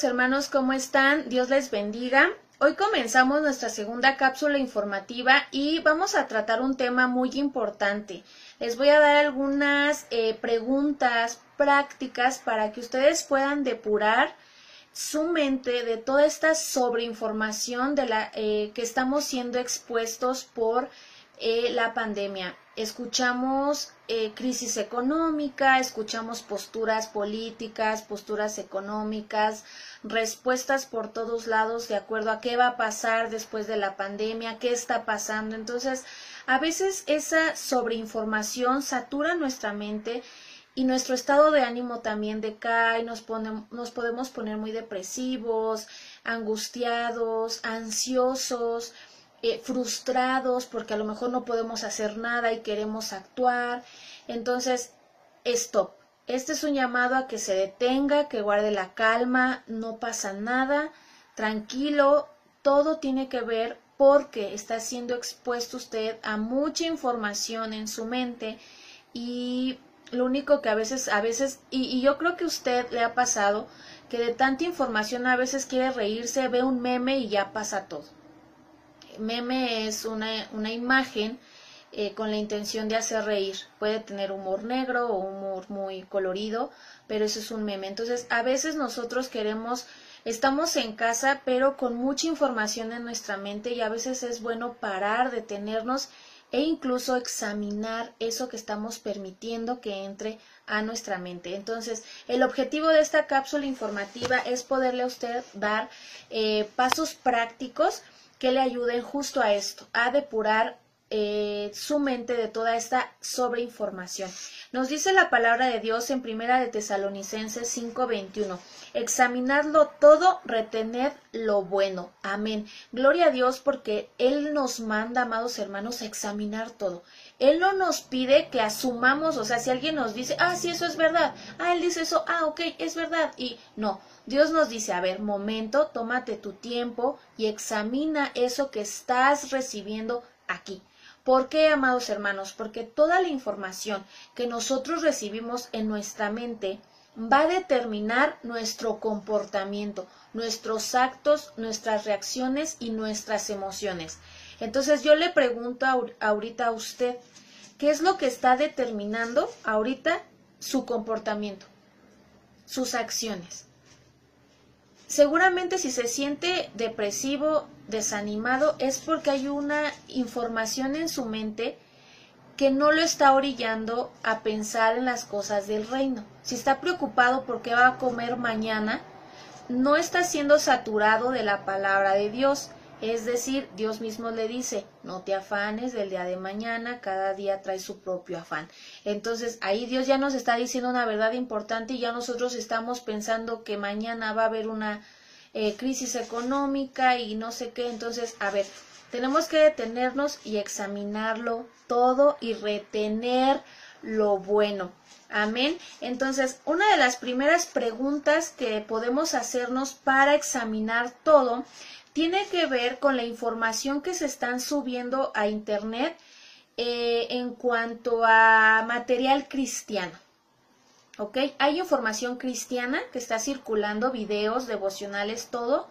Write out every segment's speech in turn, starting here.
Hermanos, ¿cómo están? Dios les bendiga. Hoy comenzamos nuestra segunda cápsula informativa y vamos a tratar un tema muy importante. Les voy a dar algunas eh, preguntas prácticas para que ustedes puedan depurar su mente de toda esta sobreinformación de la eh, que estamos siendo expuestos por eh, la pandemia. Escuchamos eh, crisis económica, escuchamos posturas políticas, posturas económicas, respuestas por todos lados de acuerdo a qué va a pasar después de la pandemia, qué está pasando. Entonces, a veces esa sobreinformación satura nuestra mente y nuestro estado de ánimo también decae, nos, nos podemos poner muy depresivos, angustiados, ansiosos, eh, frustrados porque a lo mejor no podemos hacer nada y queremos actuar. Entonces, stop. Este es un llamado a que se detenga, que guarde la calma, no pasa nada, tranquilo, todo tiene que ver porque está siendo expuesto usted a mucha información en su mente y lo único que a veces, a veces, y, y, yo creo que a usted le ha pasado que de tanta información a veces quiere reírse, ve un meme y ya pasa todo meme es una, una imagen eh, con la intención de hacer reír. Puede tener humor negro o humor muy colorido, pero eso es un meme. Entonces, a veces nosotros queremos, estamos en casa, pero con mucha información en nuestra mente y a veces es bueno parar, detenernos e incluso examinar eso que estamos permitiendo que entre a nuestra mente. Entonces, el objetivo de esta cápsula informativa es poderle a usted dar eh, pasos prácticos que le ayuden justo a esto, a depurar eh, su mente de toda esta sobreinformación. Nos dice la palabra de Dios en Primera de Tesalonicenses 5:21. Examinadlo todo, retener lo bueno. Amén. Gloria a Dios porque Él nos manda, amados hermanos, a examinar todo. Él no nos pide que asumamos, o sea, si alguien nos dice, ah, sí, eso es verdad, ah, Él dice eso, ah, ok, es verdad, y no, Dios nos dice, a ver, momento, tómate tu tiempo y examina eso que estás recibiendo aquí. ¿Por qué, amados hermanos? Porque toda la información que nosotros recibimos en nuestra mente va a determinar nuestro comportamiento, nuestros actos, nuestras reacciones y nuestras emociones. Entonces yo le pregunto ahorita a usted, ¿qué es lo que está determinando ahorita su comportamiento, sus acciones? Seguramente si se siente depresivo, desanimado, es porque hay una información en su mente que no lo está orillando a pensar en las cosas del reino. Si está preocupado por qué va a comer mañana, no está siendo saturado de la palabra de Dios. Es decir, Dios mismo le dice, no te afanes del día de mañana, cada día trae su propio afán. Entonces ahí Dios ya nos está diciendo una verdad importante y ya nosotros estamos pensando que mañana va a haber una eh, crisis económica y no sé qué. Entonces, a ver, tenemos que detenernos y examinarlo todo y retener lo bueno. Amén. Entonces, una de las primeras preguntas que podemos hacernos para examinar todo tiene que ver con la información que se están subiendo a Internet eh, en cuanto a material cristiano. ¿Ok? Hay información cristiana que está circulando, videos, devocionales, todo,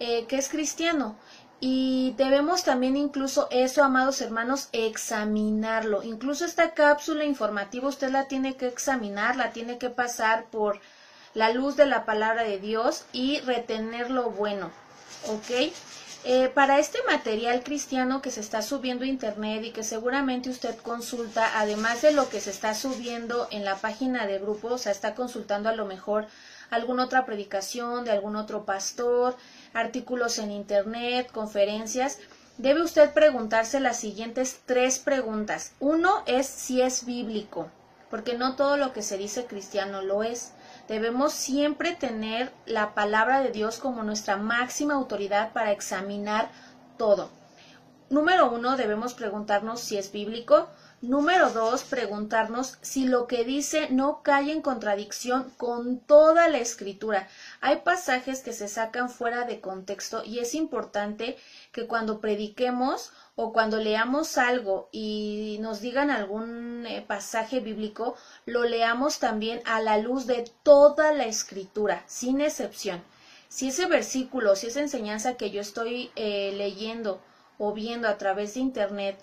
eh, que es cristiano. Y debemos también incluso eso, amados hermanos, examinarlo. Incluso esta cápsula informativa usted la tiene que examinar, la tiene que pasar por la luz de la palabra de Dios y retener lo bueno. ¿Ok? Eh, para este material cristiano que se está subiendo a internet y que seguramente usted consulta, además de lo que se está subiendo en la página de grupo, o sea, está consultando a lo mejor alguna otra predicación de algún otro pastor, artículos en internet, conferencias, debe usted preguntarse las siguientes tres preguntas. Uno es si es bíblico, porque no todo lo que se dice cristiano lo es. Debemos siempre tener la palabra de Dios como nuestra máxima autoridad para examinar todo. Número uno, debemos preguntarnos si es bíblico. Número dos, preguntarnos si lo que dice no cae en contradicción con toda la escritura. Hay pasajes que se sacan fuera de contexto y es importante que cuando prediquemos o cuando leamos algo y nos digan algún eh, pasaje bíblico, lo leamos también a la luz de toda la escritura, sin excepción. Si ese versículo, si esa enseñanza que yo estoy eh, leyendo o viendo a través de internet,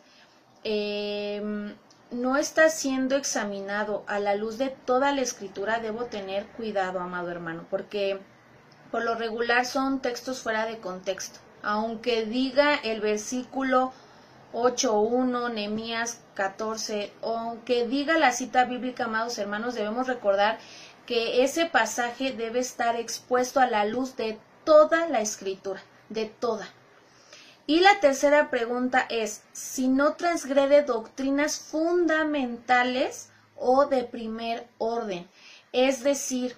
Em, no está siendo examinado a la luz de toda la escritura, debo tener cuidado, amado hermano, porque por lo regular son textos fuera de contexto. Aunque diga el versículo 8.1, Nehemías 14, aunque diga la cita bíblica, amados hermanos, debemos recordar que ese pasaje debe estar expuesto a la luz de toda la escritura, de toda. Y la tercera pregunta es si no transgrede doctrinas fundamentales o de primer orden. Es decir,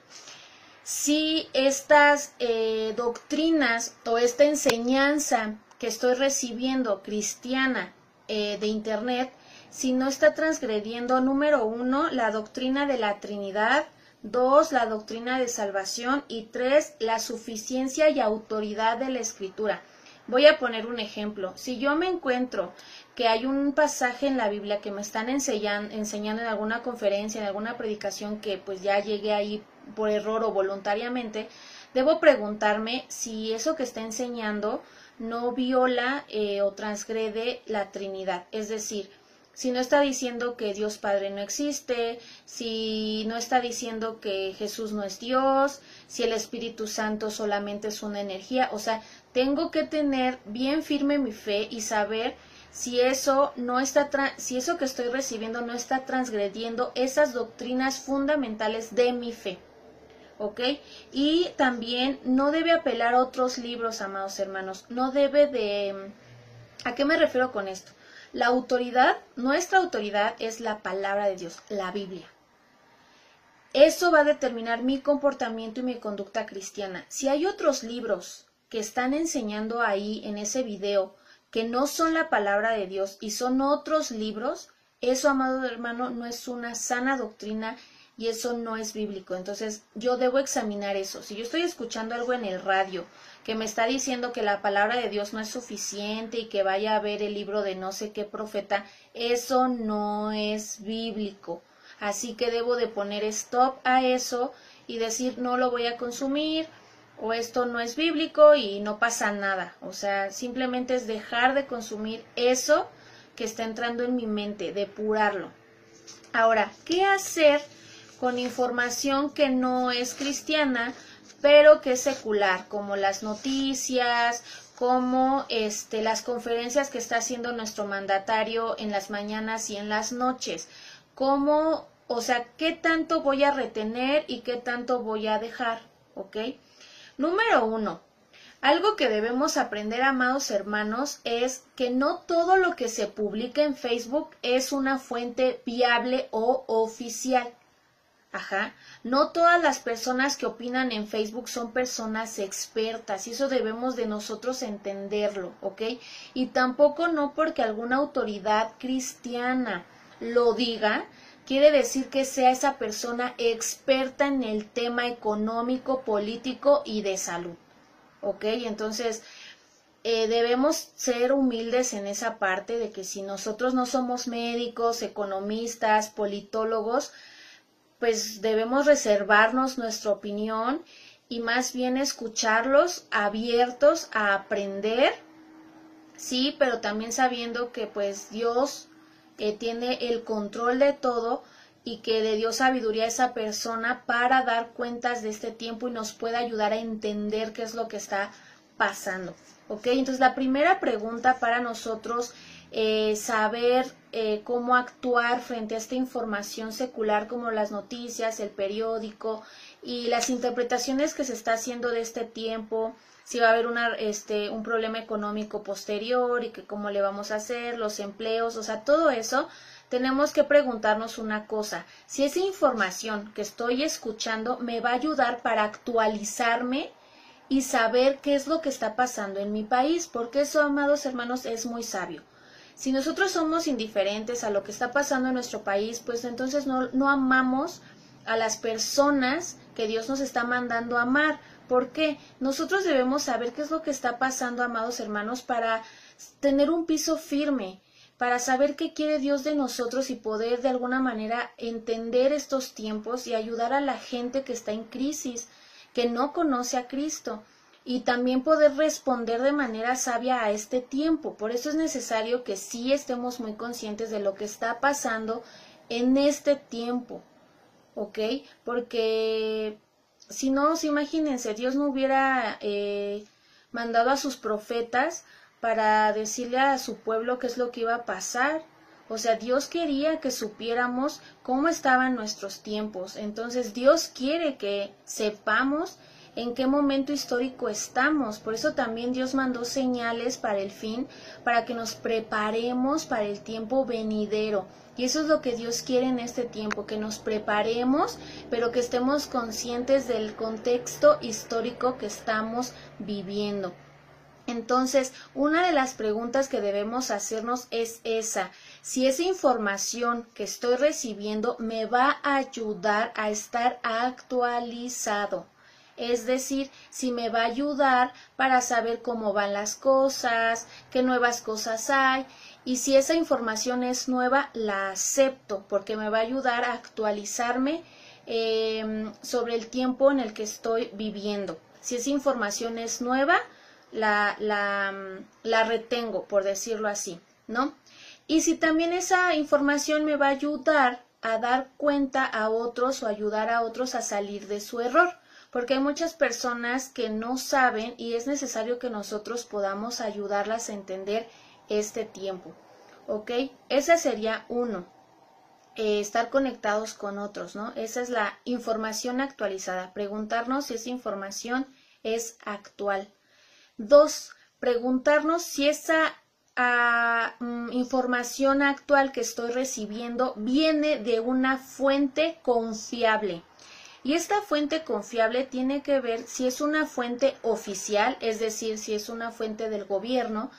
si estas eh, doctrinas o esta enseñanza que estoy recibiendo cristiana eh, de Internet, si no está transgrediendo, número uno, la doctrina de la Trinidad, dos, la doctrina de salvación y tres, la suficiencia y autoridad de la Escritura. Voy a poner un ejemplo. Si yo me encuentro que hay un pasaje en la Biblia que me están enseñando, enseñando en alguna conferencia, en alguna predicación que pues ya llegué ahí por error o voluntariamente, debo preguntarme si eso que está enseñando no viola eh, o transgrede la Trinidad. Es decir, si no está diciendo que Dios Padre no existe, si no está diciendo que Jesús no es Dios, si el Espíritu Santo solamente es una energía, o sea, tengo que tener bien firme mi fe y saber si eso no está si eso que estoy recibiendo no está transgrediendo esas doctrinas fundamentales de mi fe. ¿Ok? Y también no debe apelar a otros libros, amados hermanos. No debe de... ¿A qué me refiero con esto? La autoridad, nuestra autoridad es la palabra de Dios, la Biblia. Eso va a determinar mi comportamiento y mi conducta cristiana. Si hay otros libros que están enseñando ahí en ese video que no son la palabra de Dios y son otros libros, eso, amado hermano, no es una sana doctrina y eso no es bíblico. Entonces, yo debo examinar eso. Si yo estoy escuchando algo en el radio que me está diciendo que la palabra de Dios no es suficiente y que vaya a ver el libro de no sé qué profeta, eso no es bíblico. Así que debo de poner stop a eso y decir no lo voy a consumir, o esto no es bíblico y no pasa nada. O sea, simplemente es dejar de consumir eso que está entrando en mi mente, depurarlo. Ahora, ¿qué hacer con información que no es cristiana, pero que es secular, como las noticias, como este, las conferencias que está haciendo nuestro mandatario en las mañanas y en las noches? ¿Cómo, o sea, qué tanto voy a retener y qué tanto voy a dejar? ¿Ok? Número uno, algo que debemos aprender, amados hermanos, es que no todo lo que se publica en Facebook es una fuente viable o oficial. Ajá. No todas las personas que opinan en Facebook son personas expertas y eso debemos de nosotros entenderlo, ¿ok? Y tampoco no porque alguna autoridad cristiana lo diga, quiere decir que sea esa persona experta en el tema económico, político y de salud. ¿Ok? Entonces, eh, debemos ser humildes en esa parte de que si nosotros no somos médicos, economistas, politólogos, pues debemos reservarnos nuestra opinión y más bien escucharlos abiertos a aprender, sí, pero también sabiendo que pues Dios tiene el control de todo y que le dio sabiduría a esa persona para dar cuentas de este tiempo y nos pueda ayudar a entender qué es lo que está pasando. ¿Ok? Entonces la primera pregunta para nosotros es saber eh, cómo actuar frente a esta información secular como las noticias, el periódico y las interpretaciones que se está haciendo de este tiempo, si va a haber una, este, un problema económico posterior y que cómo le vamos a hacer, los empleos, o sea, todo eso, tenemos que preguntarnos una cosa, si esa información que estoy escuchando me va a ayudar para actualizarme y saber qué es lo que está pasando en mi país, porque eso, amados hermanos, es muy sabio. Si nosotros somos indiferentes a lo que está pasando en nuestro país, pues entonces no, no amamos a las personas que Dios nos está mandando a amar. ¿Por qué? Nosotros debemos saber qué es lo que está pasando, amados hermanos, para tener un piso firme, para saber qué quiere Dios de nosotros y poder de alguna manera entender estos tiempos y ayudar a la gente que está en crisis, que no conoce a Cristo y también poder responder de manera sabia a este tiempo. Por eso es necesario que sí estemos muy conscientes de lo que está pasando en este tiempo, ¿ok? Porque si no, imagínense, Dios no hubiera eh, mandado a sus profetas para decirle a su pueblo qué es lo que iba a pasar. O sea, Dios quería que supiéramos cómo estaban nuestros tiempos. Entonces, Dios quiere que sepamos en qué momento histórico estamos. Por eso también Dios mandó señales para el fin, para que nos preparemos para el tiempo venidero. Y eso es lo que Dios quiere en este tiempo, que nos preparemos, pero que estemos conscientes del contexto histórico que estamos viviendo. Entonces, una de las preguntas que debemos hacernos es esa, si esa información que estoy recibiendo me va a ayudar a estar actualizado. Es decir, si me va a ayudar para saber cómo van las cosas, qué nuevas cosas hay, y si esa información es nueva, la acepto porque me va a ayudar a actualizarme em, sobre el tiempo en el que estoy viviendo. Si esa información es nueva, la, la, la retengo, por decirlo así, ¿no? Y si también esa información me va a ayudar a dar cuenta a otros o ayudar a otros a salir de su error, porque hay muchas personas que no saben y es necesario que nosotros podamos ayudarlas a entender este tiempo. ¿Ok? Esa sería uno. Eh, estar conectados con otros, ¿no? Esa es la información actualizada. Preguntarnos si esa información es actual. Dos, preguntarnos si esa ah, mm, información actual que estoy recibiendo viene de una fuente confiable. Y esta fuente confiable tiene que ver si es una fuente oficial, es decir, si es una fuente del gobierno,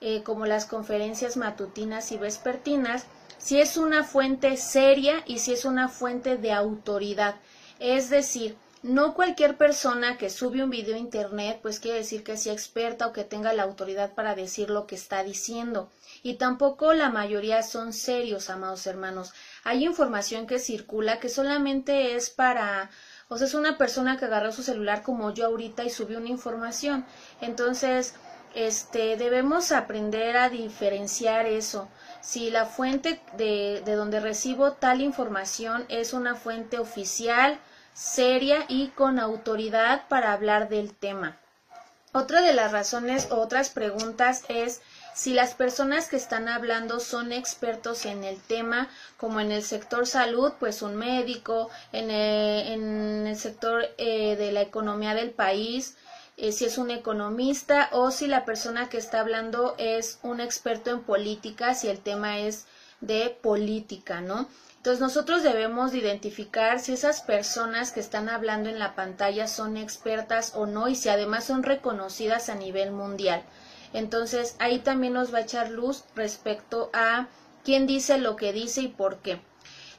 eh, como las conferencias matutinas y vespertinas, si es una fuente seria y si es una fuente de autoridad. Es decir, no cualquier persona que sube un video a internet pues quiere decir que sea experta o que tenga la autoridad para decir lo que está diciendo. Y tampoco la mayoría son serios, amados hermanos. Hay información que circula que solamente es para o sea, es una persona que agarró su celular como yo ahorita y subió una información. Entonces, este, debemos aprender a diferenciar eso. Si la fuente de, de donde recibo tal información es una fuente oficial, seria y con autoridad para hablar del tema. Otra de las razones otras preguntas es si las personas que están hablando son expertos en el tema, como en el sector salud, pues un médico, en el, sector eh, de la economía del país, eh, si es un economista o si la persona que está hablando es un experto en política, si el tema es de política, ¿no? Entonces nosotros debemos identificar si esas personas que están hablando en la pantalla son expertas o no y si además son reconocidas a nivel mundial. Entonces ahí también nos va a echar luz respecto a quién dice lo que dice y por qué.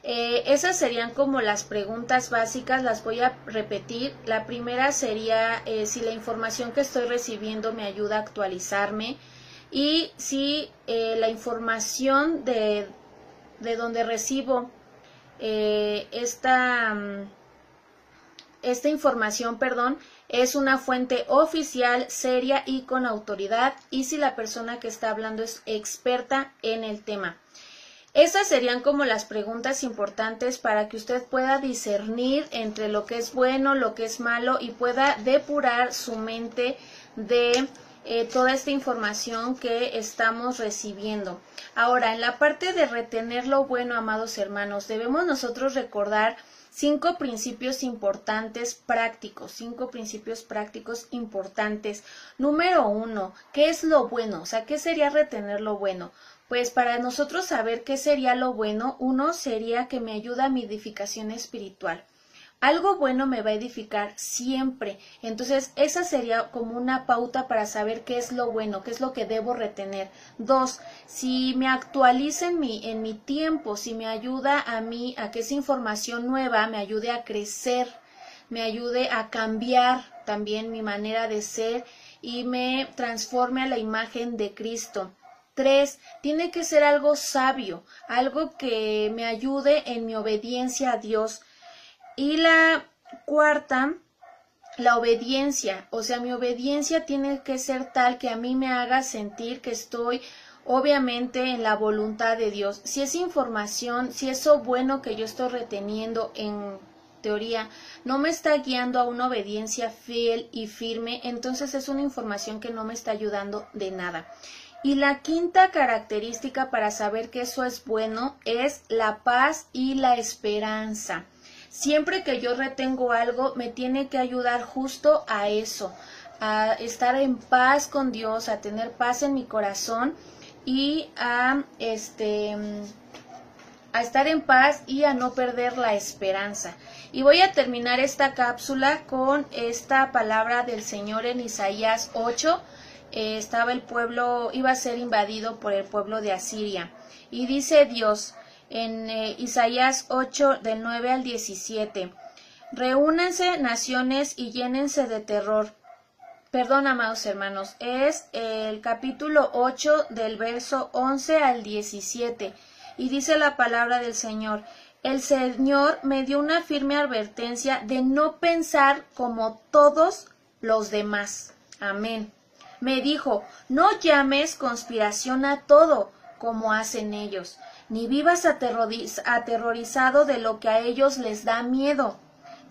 Eh, esas serían como las preguntas básicas, las voy a repetir. La primera sería eh, si la información que estoy recibiendo me ayuda a actualizarme y si eh, la información de de donde recibo eh, esta, mm, esta información, perdón, es una fuente oficial, seria y con autoridad y si la persona que está hablando es experta en el tema. Esas serían como las preguntas importantes para que usted pueda discernir entre lo que es bueno, lo que es malo y pueda depurar su mente de eh, toda esta información que estamos recibiendo. Ahora, en la parte de retener lo bueno, amados hermanos, debemos nosotros recordar cinco principios importantes prácticos, cinco principios prácticos importantes. Número uno, ¿qué es lo bueno? O sea, ¿qué sería retener lo bueno? Pues para nosotros saber qué sería lo bueno, uno sería que me ayuda a mi edificación espiritual. Algo bueno me va a edificar siempre. Entonces, esa sería como una pauta para saber qué es lo bueno, qué es lo que debo retener. Dos, si me actualiza en mi, en mi tiempo, si me ayuda a mí a que esa información nueva me ayude a crecer, me ayude a cambiar también mi manera de ser y me transforme a la imagen de Cristo. Tres, tiene que ser algo sabio, algo que me ayude en mi obediencia a Dios. Y la cuarta, la obediencia, o sea, mi obediencia tiene que ser tal que a mí me haga sentir que estoy obviamente en la voluntad de Dios. Si es información, si eso bueno que yo estoy reteniendo en teoría no me está guiando a una obediencia fiel y firme, entonces es una información que no me está ayudando de nada. Y la quinta característica para saber que eso es bueno es la paz y la esperanza. Siempre que yo retengo algo, me tiene que ayudar justo a eso, a estar en paz con Dios, a tener paz en mi corazón y a este a estar en paz y a no perder la esperanza. Y voy a terminar esta cápsula con esta palabra del Señor en Isaías 8. Eh, estaba el pueblo, iba a ser invadido por el pueblo de Asiria. Y dice Dios en eh, Isaías 8 del 9 al 17, Reúnense naciones y llénense de terror. Perdón, amados hermanos, es el capítulo 8 del verso 11 al 17 y dice la palabra del Señor, el Señor me dio una firme advertencia de no pensar como todos los demás. Amén. Me dijo, no llames conspiración a todo como hacen ellos, ni vivas aterrorizado de lo que a ellos les da miedo.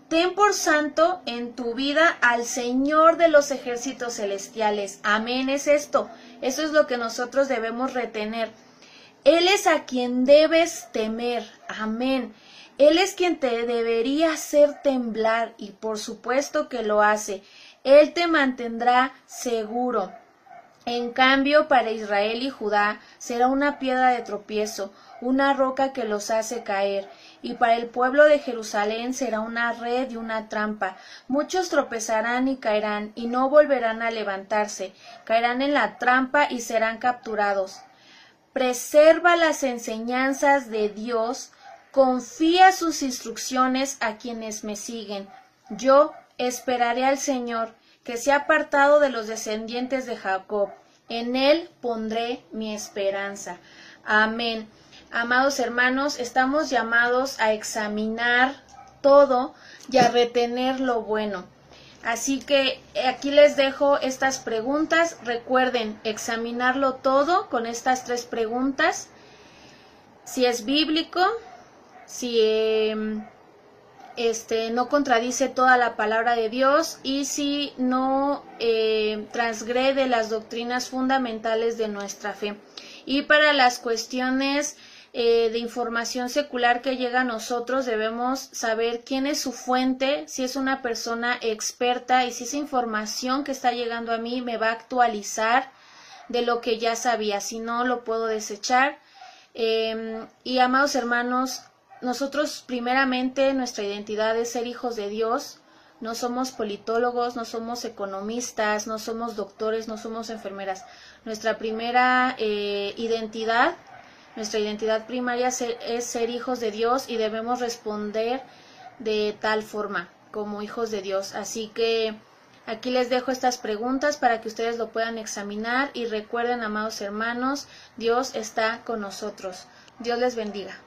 Ten por santo en tu vida al Señor de los ejércitos celestiales. Amén es esto. Eso es lo que nosotros debemos retener. Él es a quien debes temer. Amén. Él es quien te debería hacer temblar y por supuesto que lo hace. Él te mantendrá seguro. En cambio, para Israel y Judá será una piedra de tropiezo, una roca que los hace caer, y para el pueblo de Jerusalén será una red y una trampa. Muchos tropezarán y caerán, y no volverán a levantarse, caerán en la trampa y serán capturados preserva las enseñanzas de Dios, confía sus instrucciones a quienes me siguen. Yo esperaré al Señor, que se ha apartado de los descendientes de Jacob. En él pondré mi esperanza. Amén. Amados hermanos, estamos llamados a examinar todo y a retener lo bueno. Así que aquí les dejo estas preguntas. Recuerden examinarlo todo con estas tres preguntas. Si es bíblico, si em, este, no contradice toda la palabra de Dios y si no eh, transgrede las doctrinas fundamentales de nuestra fe. Y para las cuestiones eh, de información secular que llega a nosotros debemos saber quién es su fuente, si es una persona experta y si esa información que está llegando a mí me va a actualizar de lo que ya sabía, si no lo puedo desechar. Em, y amados hermanos, nosotros primeramente nuestra identidad es ser hijos de Dios, no somos politólogos, no somos economistas, no somos doctores, no somos enfermeras. Nuestra primera eh, identidad nuestra identidad primaria es ser hijos de Dios y debemos responder de tal forma como hijos de Dios. Así que aquí les dejo estas preguntas para que ustedes lo puedan examinar y recuerden, amados hermanos, Dios está con nosotros. Dios les bendiga.